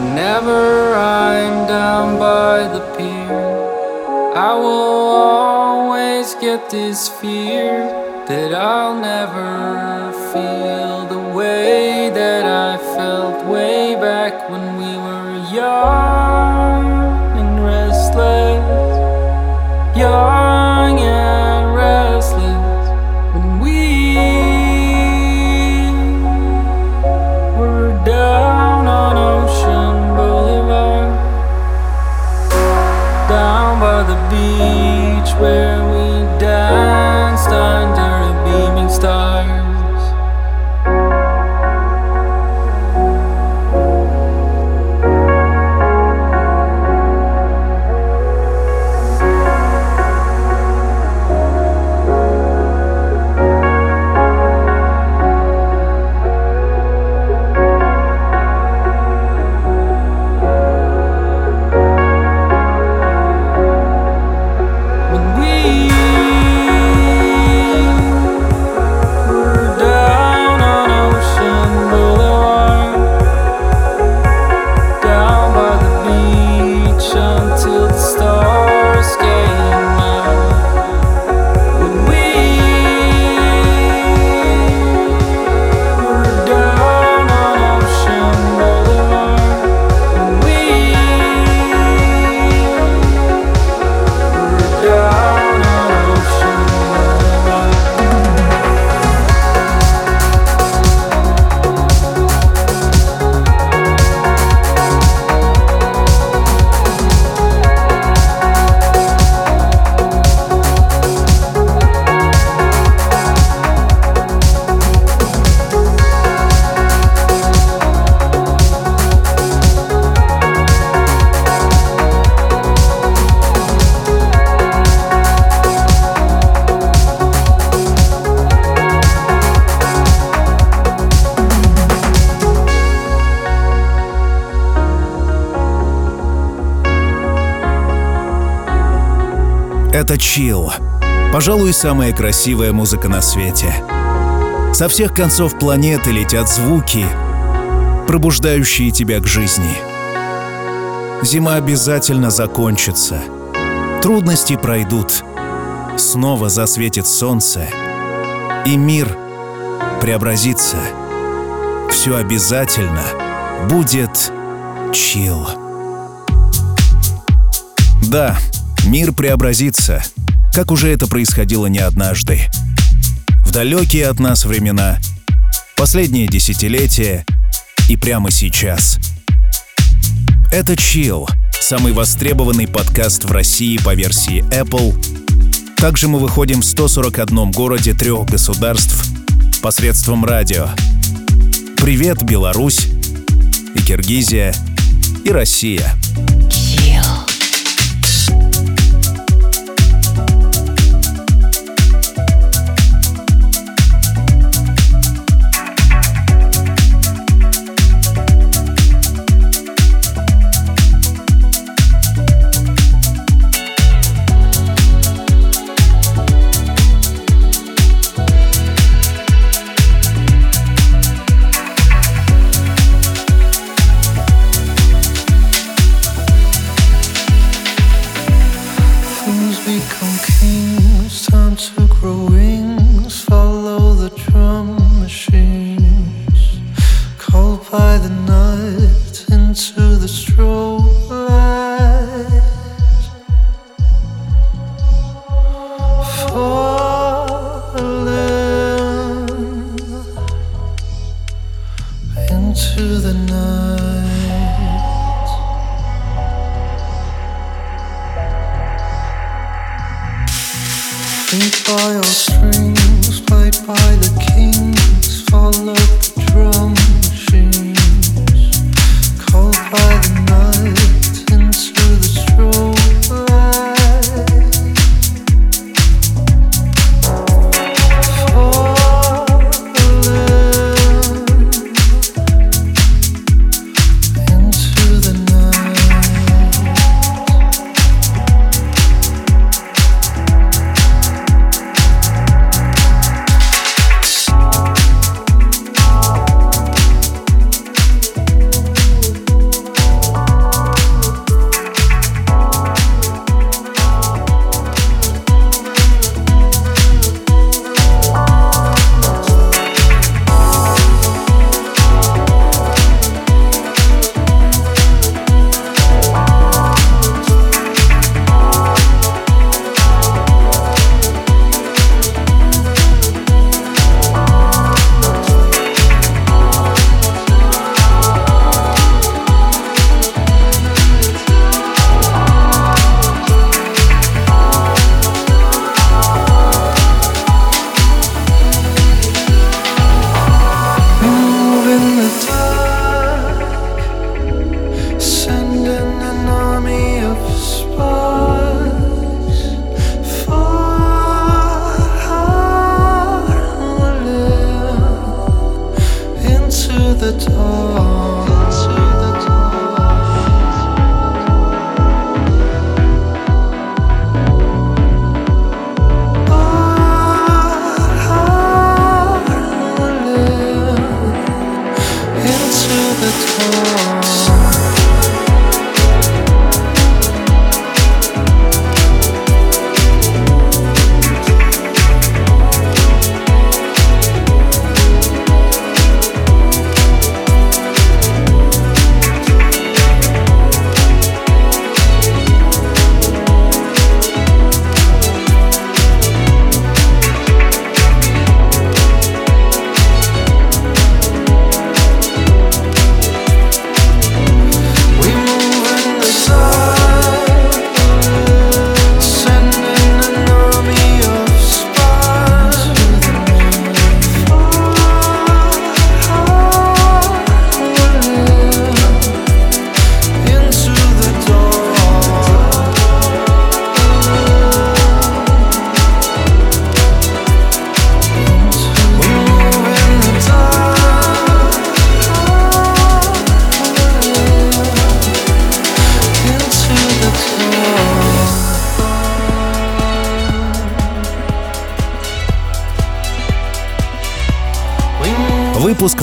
Whenever I'm down by the pier, I will always get this fear that I'll never Это чил. Пожалуй, самая красивая музыка на свете. Со всех концов планеты летят звуки, пробуждающие тебя к жизни. Зима обязательно закончится. Трудности пройдут. Снова засветит солнце. И мир преобразится. Все обязательно будет чил. Да, мир преобразится, как уже это происходило не однажды. В далекие от нас времена, последние десятилетия и прямо сейчас. Это Chill, самый востребованный подкаст в России по версии Apple. Также мы выходим в 141 городе трех государств посредством радио. Привет, Беларусь и Киргизия и Россия. Чил.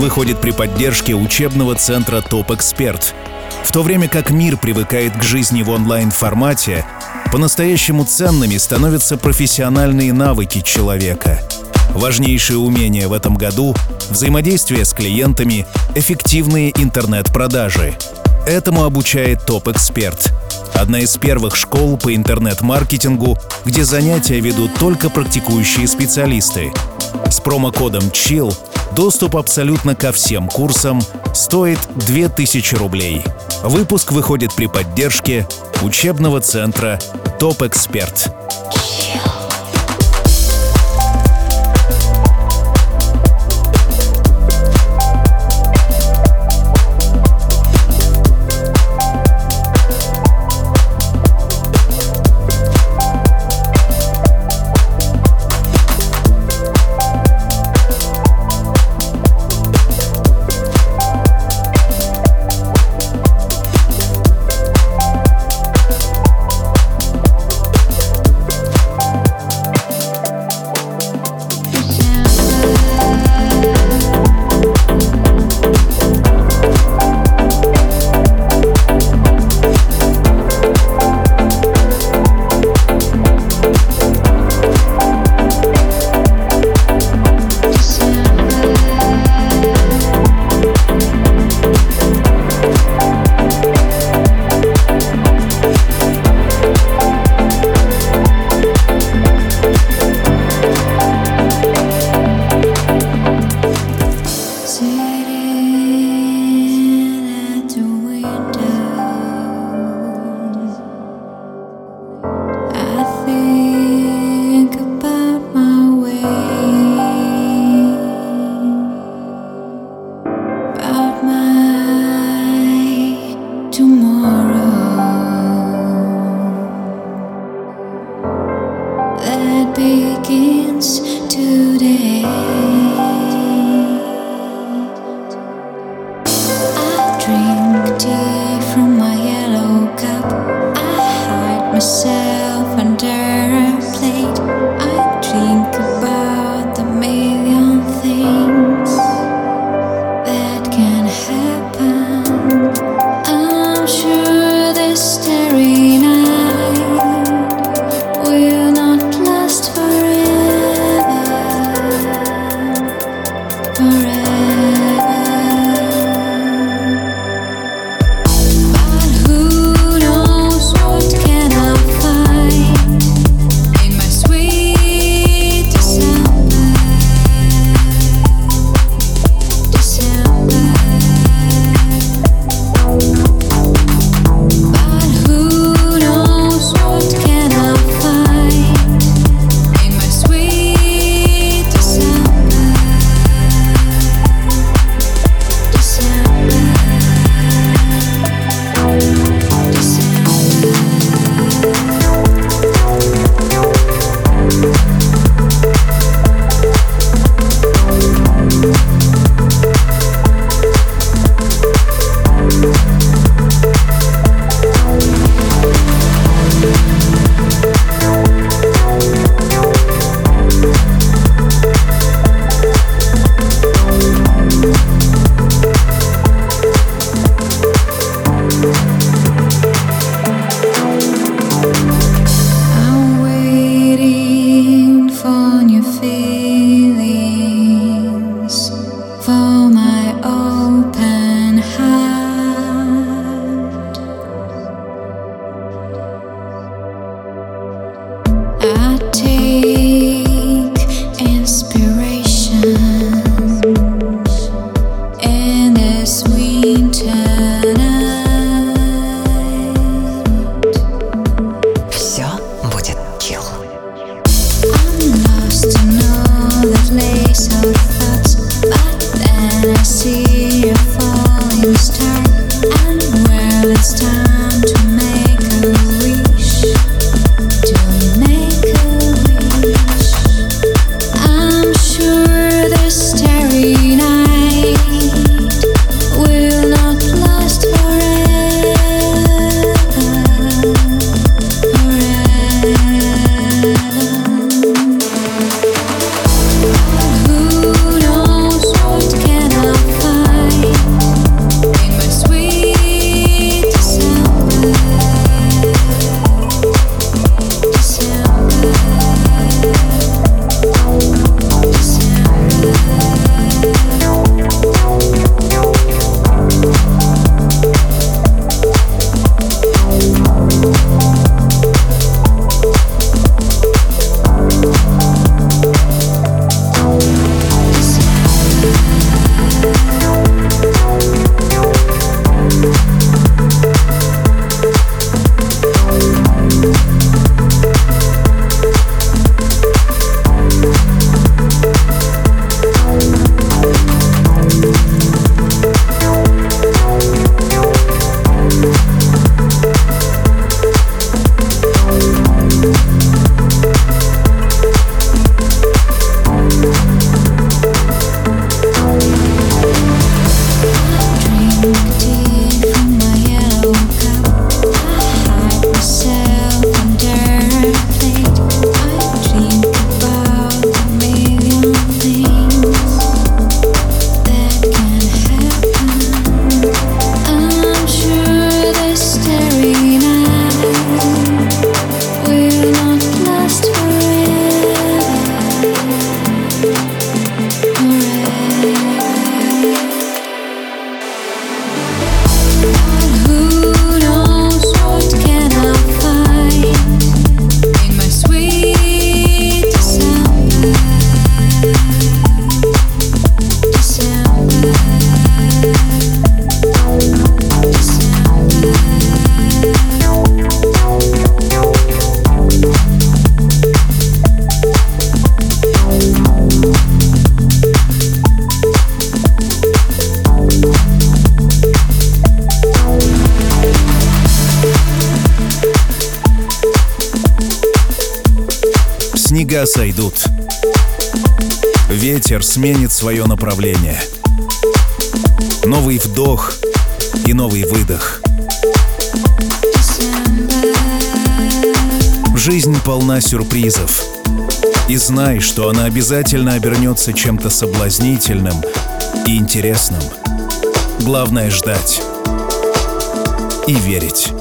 Выходит при поддержке учебного центра «Топ Эксперт». В то время как мир привыкает к жизни в онлайн-формате, по-настоящему ценными становятся профессиональные навыки человека. Важнейшие умения в этом году — взаимодействие с клиентами, эффективные интернет-продажи. Этому обучает Топ Эксперт — одна из первых школ по интернет-маркетингу, где занятия ведут только практикующие специалисты. С промокодом CHILL Доступ абсолютно ко всем курсам стоит 2000 рублей. Выпуск выходит при поддержке учебного центра «Топ направление. Новый вдох и новый выдох. Жизнь полна сюрпризов. И знай, что она обязательно обернется чем-то соблазнительным и интересным. Главное ждать и верить.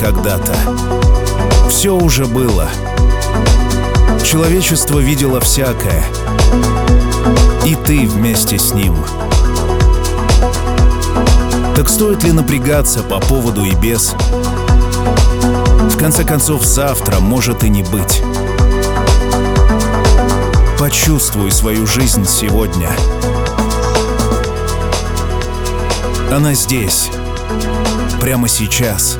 Когда-то. Все уже было. Человечество видело всякое. И ты вместе с ним. Так стоит ли напрягаться по поводу и без? В конце концов, завтра может и не быть. Почувствуй свою жизнь сегодня. Она здесь, прямо сейчас.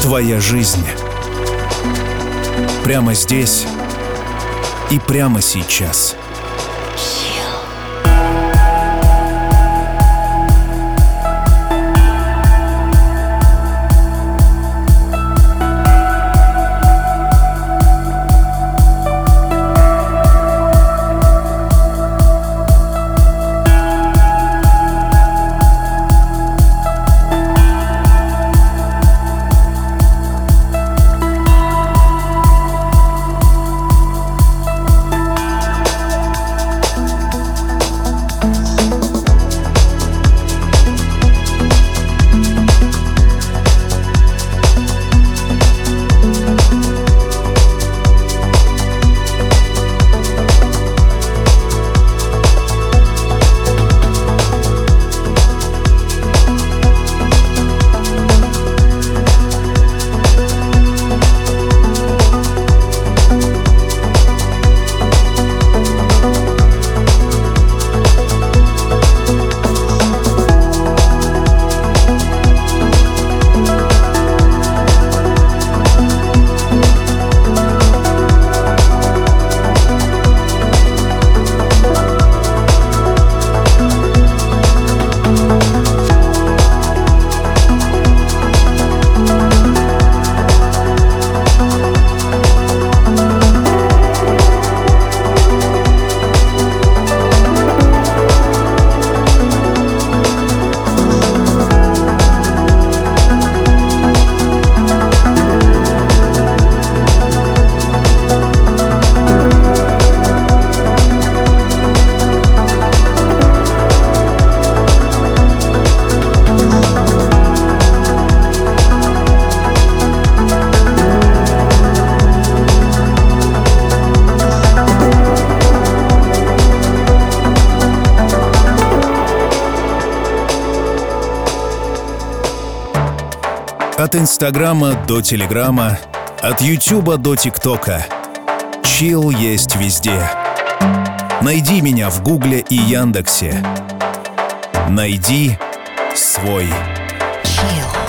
Твоя жизнь. Прямо здесь и прямо сейчас. От Инстаграма до Телеграма, от Ютуба до ТикТока. Чил есть везде. Найди меня в Гугле и Яндексе. Найди свой. тебе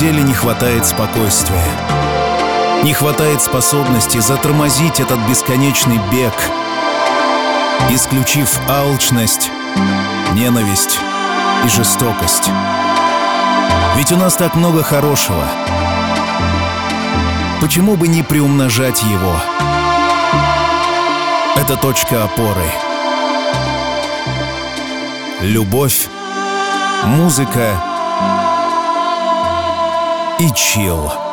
деле не хватает спокойствия. Не хватает способности затормозить этот бесконечный бег, исключив алчность, ненависть и жестокость. Ведь у нас так много хорошего. Почему бы не приумножать его? Это точка опоры. Любовь, музыка и чил.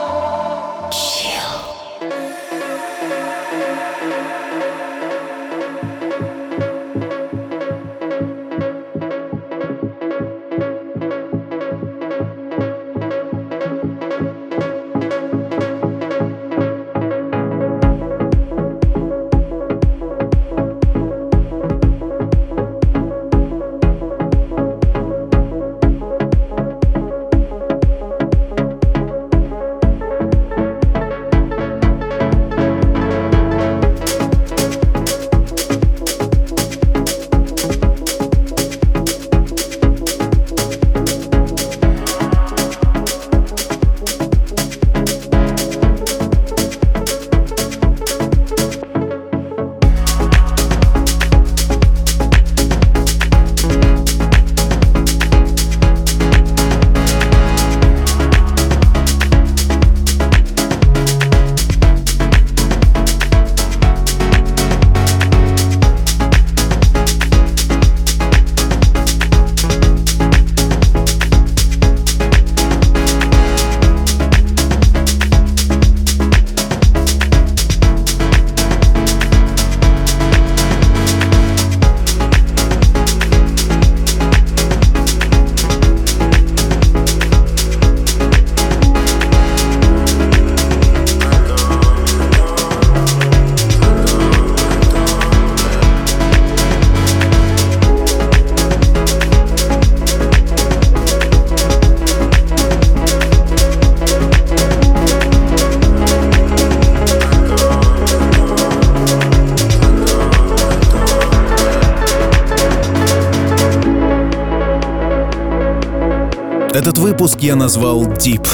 Этот выпуск я назвал Deep.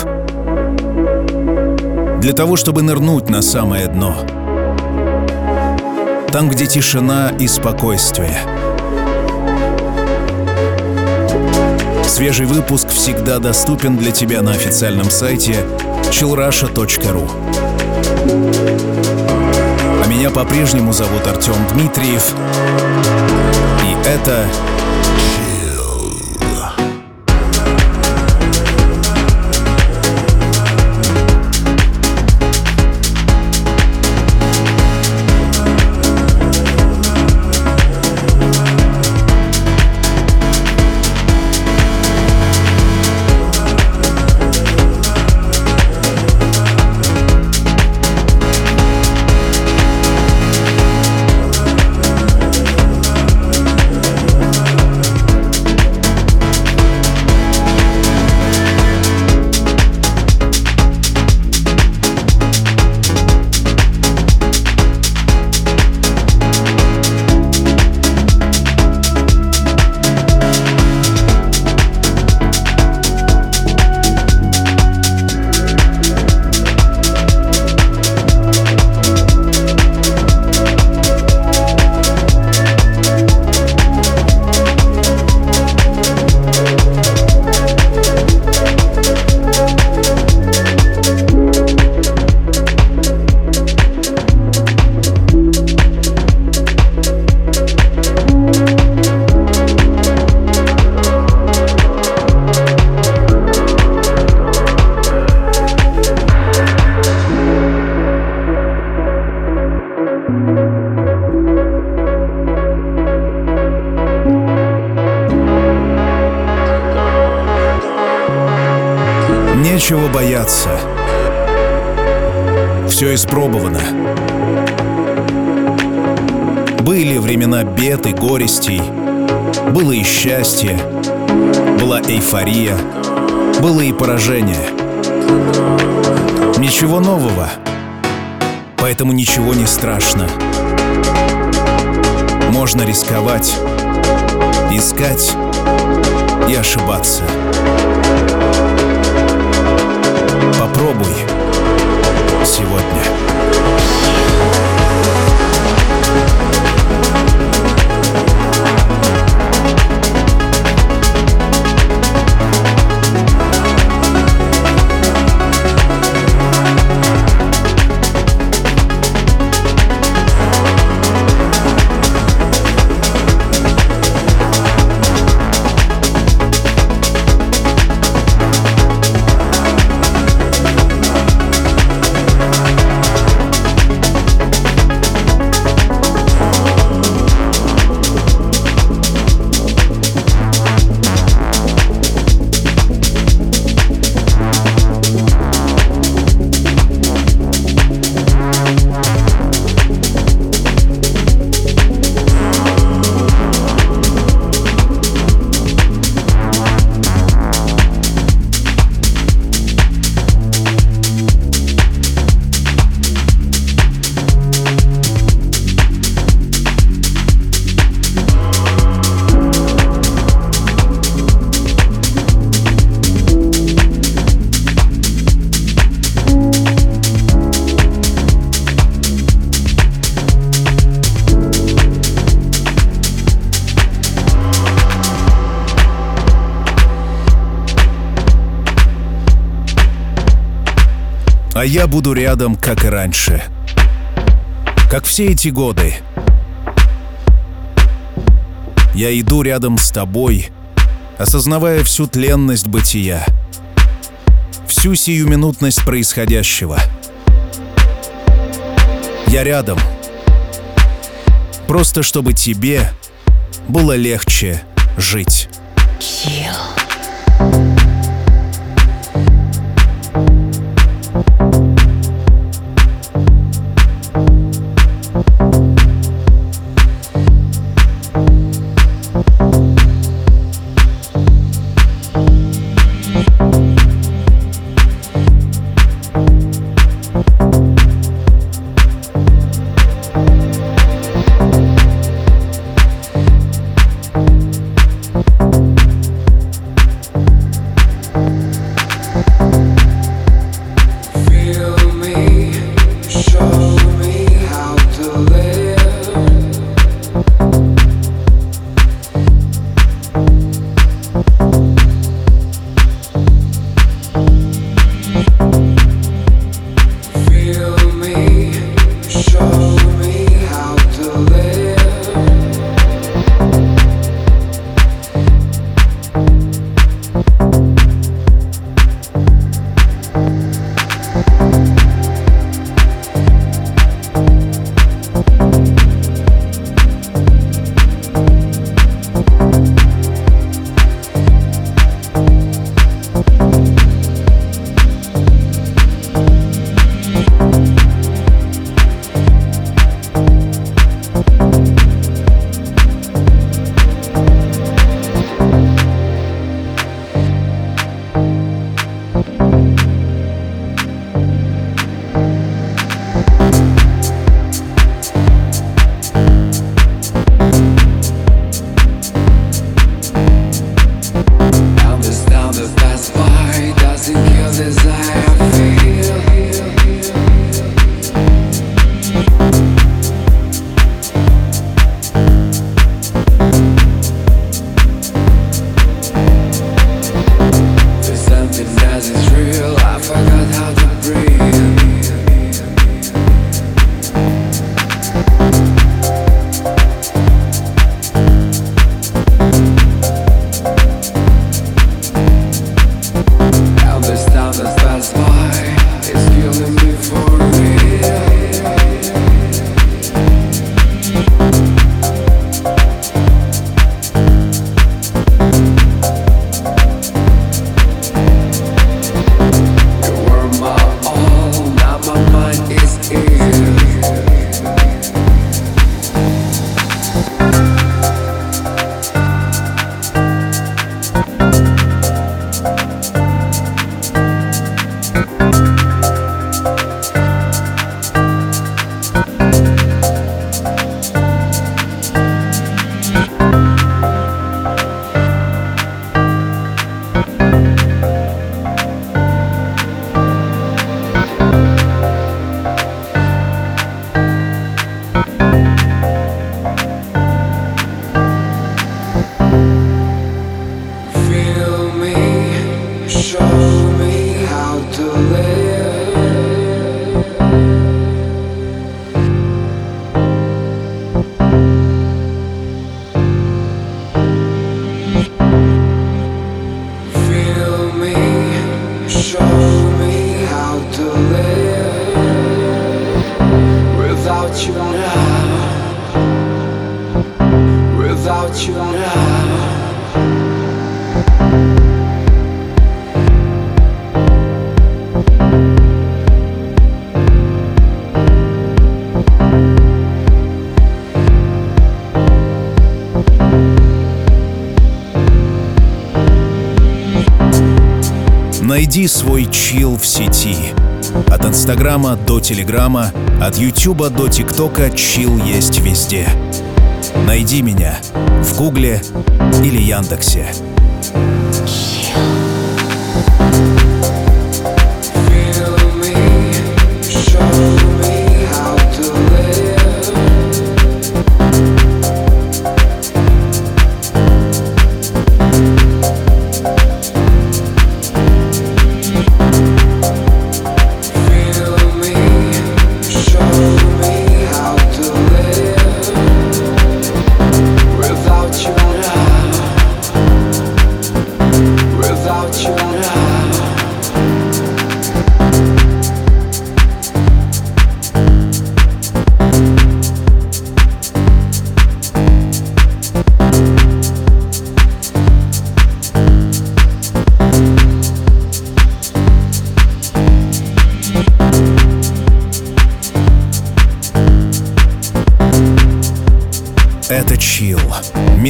Для того, чтобы нырнуть на самое дно. Там, где тишина и спокойствие. Свежий выпуск всегда доступен для тебя на официальном сайте chillrusha.ru. А меня по-прежнему зовут Артем Дмитриев. И это Все испробовано. Были времена бед и горестей. Было и счастье. Была эйфория. Было и поражение. Ничего нового. Поэтому ничего не страшно. Можно рисковать, искать и ошибаться. Попробуй сегодня. А я буду рядом, как и раньше. Как все эти годы. Я иду рядом с тобой, осознавая всю тленность бытия, всю сиюминутность происходящего. Я рядом. Просто чтобы тебе было легче жить. Kill. Найди свой чил в сети. От Инстаграма до Телеграма, от Ютуба до ТикТока чил есть везде. Найди меня в Гугле или Яндексе.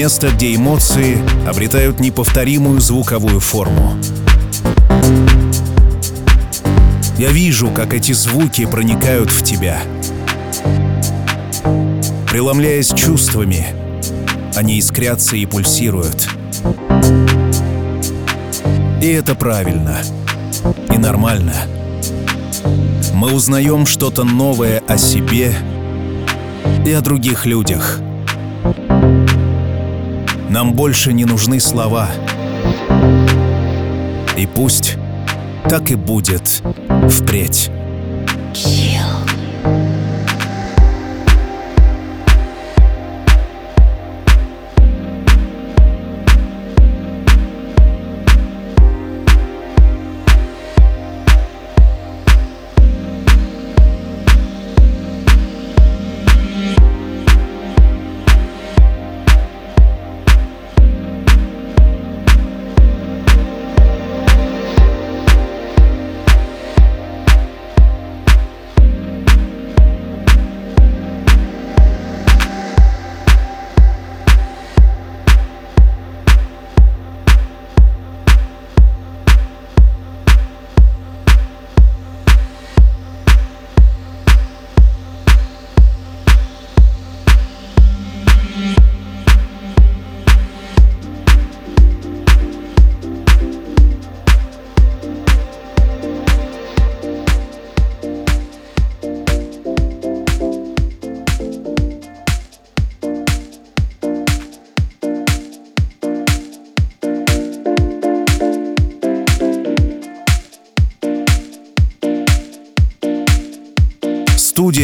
Место, где эмоции обретают неповторимую звуковую форму. Я вижу, как эти звуки проникают в тебя. Преломляясь чувствами, они искрятся и пульсируют. И это правильно. И нормально. Мы узнаем что-то новое о себе и о других людях. Нам больше не нужны слова. И пусть так и будет впредь.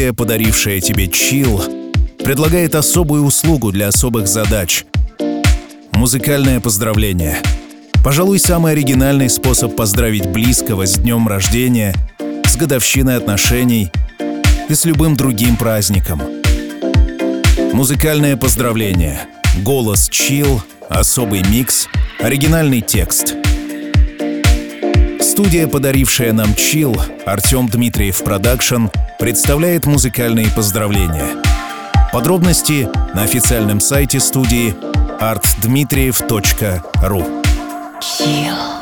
Студия, подарившая тебе чил, предлагает особую услугу для особых задач. Музыкальное поздравление. Пожалуй, самый оригинальный способ поздравить близкого с днем рождения, с годовщиной отношений и с любым другим праздником. Музыкальное поздравление. Голос чил, особый микс, оригинальный текст — Студия, подарившая нам Chill, Артем Дмитриев Production, представляет музыкальные поздравления. Подробности на официальном сайте студии artdmitriev.ru Chill.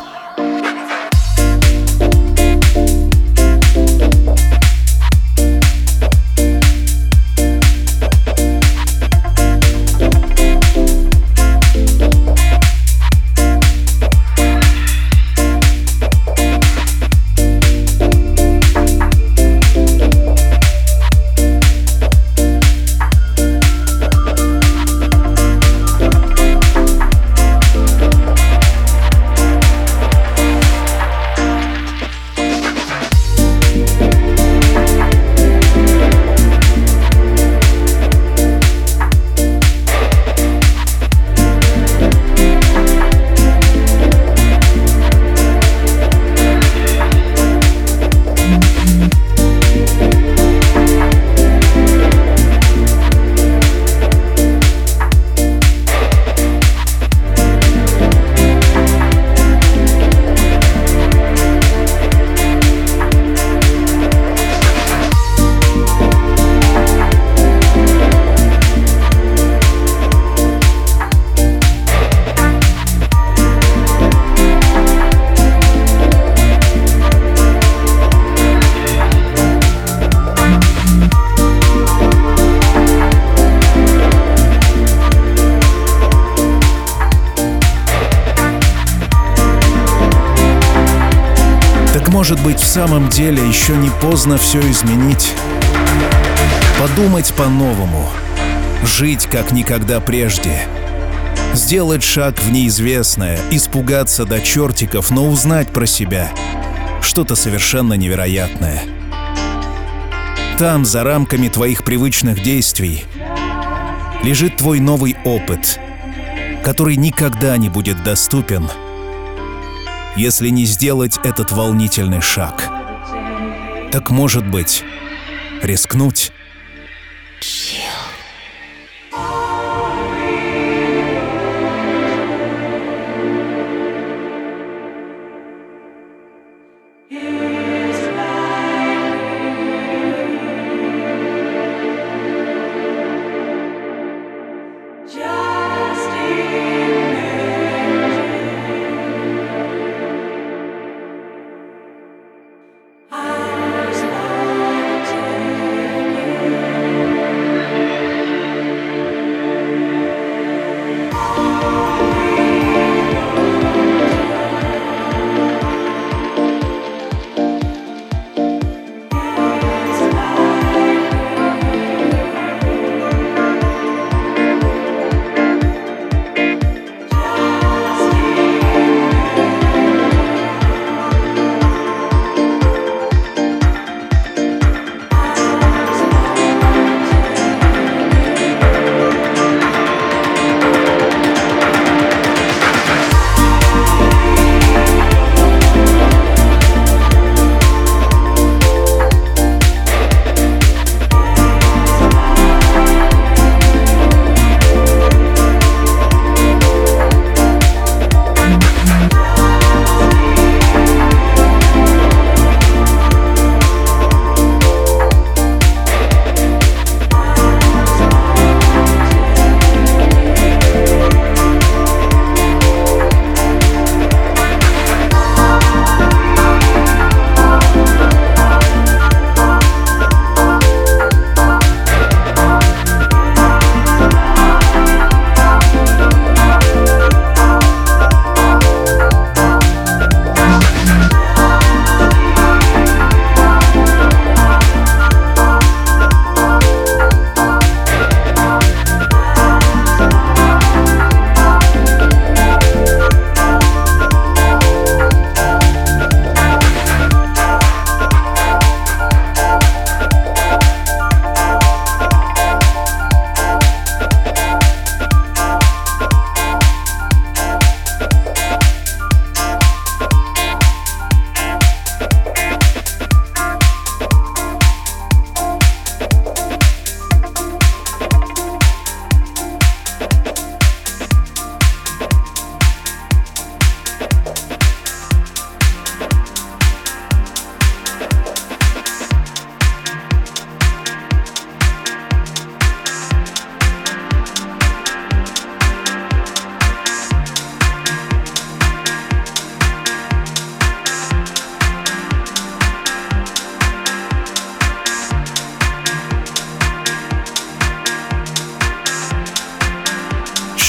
Самом деле еще не поздно все изменить? Подумать по-новому. Жить как никогда прежде. Сделать шаг в неизвестное, испугаться до чертиков, но узнать про себя. Что-то совершенно невероятное. Там, за рамками твоих привычных действий, лежит твой новый опыт, который никогда не будет доступен, если не сделать этот волнительный шаг. Так может быть, рискнуть?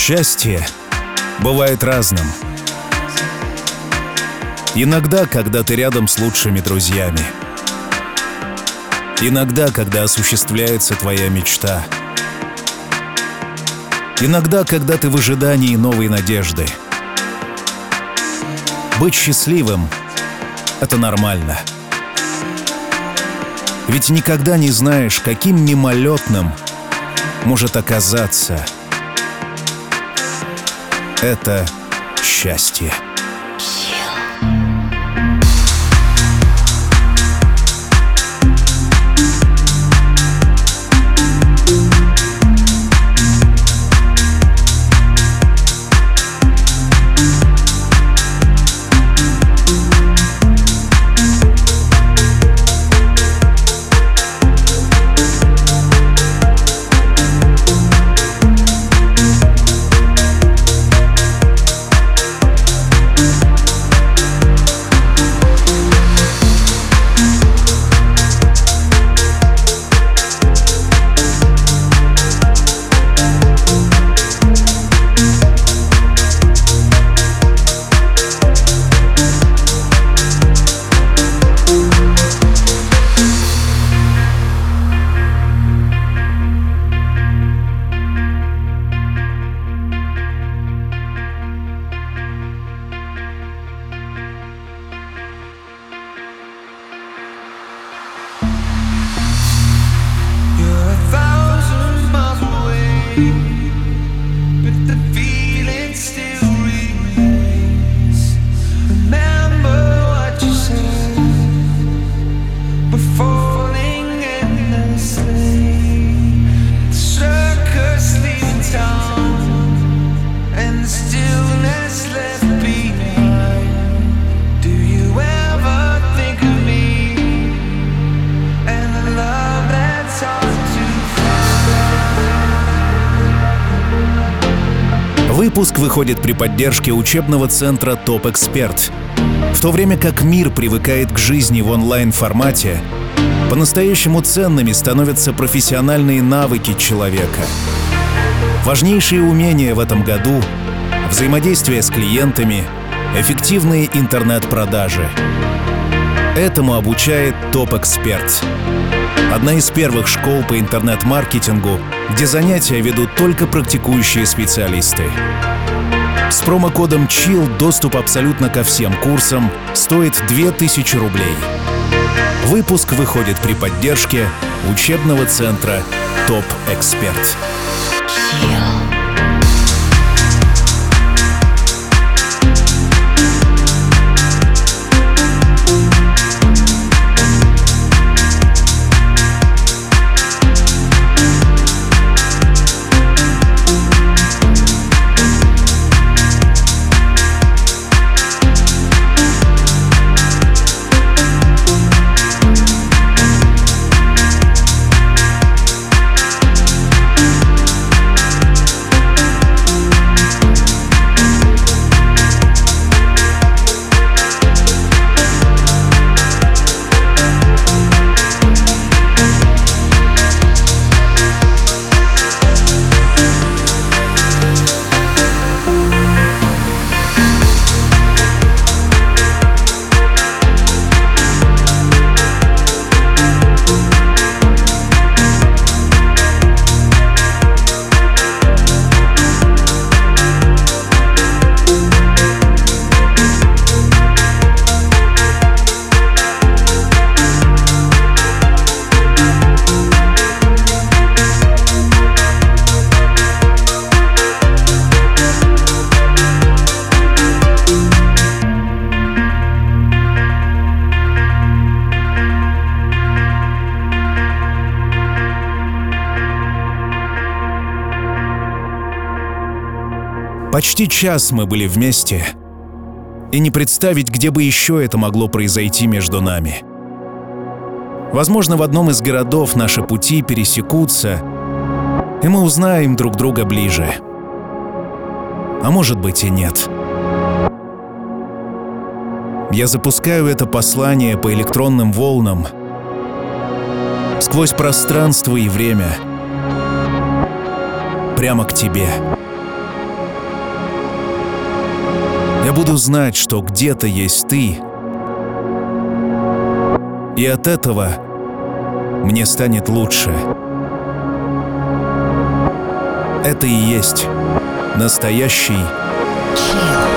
Счастье бывает разным. Иногда, когда ты рядом с лучшими друзьями. Иногда, когда осуществляется твоя мечта. Иногда, когда ты в ожидании новой надежды. Быть счастливым — это нормально. Ведь никогда не знаешь, каким мимолетным может оказаться — это счастье. Выходит при поддержке учебного центра «Топ Эксперт». В то время как мир привыкает к жизни в онлайн-формате, по-настоящему ценными становятся профессиональные навыки человека. Важнейшие умения в этом году — взаимодействие с клиентами, эффективные интернет-продажи. Этому обучает Топ Эксперт. Одна из первых школ по интернет-маркетингу, где занятия ведут только практикующие специалисты. С промокодом CHILL доступ абсолютно ко всем курсам стоит 2000 рублей. Выпуск выходит при поддержке учебного центра «Топ Эксперт». Chill. Почти час мы были вместе, и не представить, где бы еще это могло произойти между нами. Возможно, в одном из городов наши пути пересекутся, и мы узнаем друг друга ближе. А может быть и нет. Я запускаю это послание по электронным волнам сквозь пространство и время прямо к тебе. Я буду знать, что где-то есть ты. И от этого мне станет лучше. Это и есть настоящий Chill.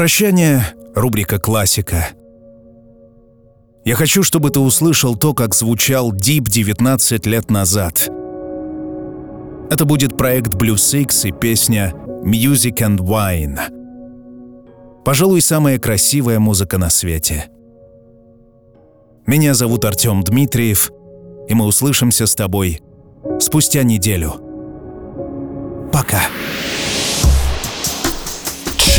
Прощание рубрика «Классика». Я хочу, чтобы ты услышал то, как звучал Deep 19 лет назад. Это будет проект Blue Six и песня Music and Wine. Пожалуй, самая красивая музыка на свете. Меня зовут Артем Дмитриев, и мы услышимся с тобой спустя неделю. Пока.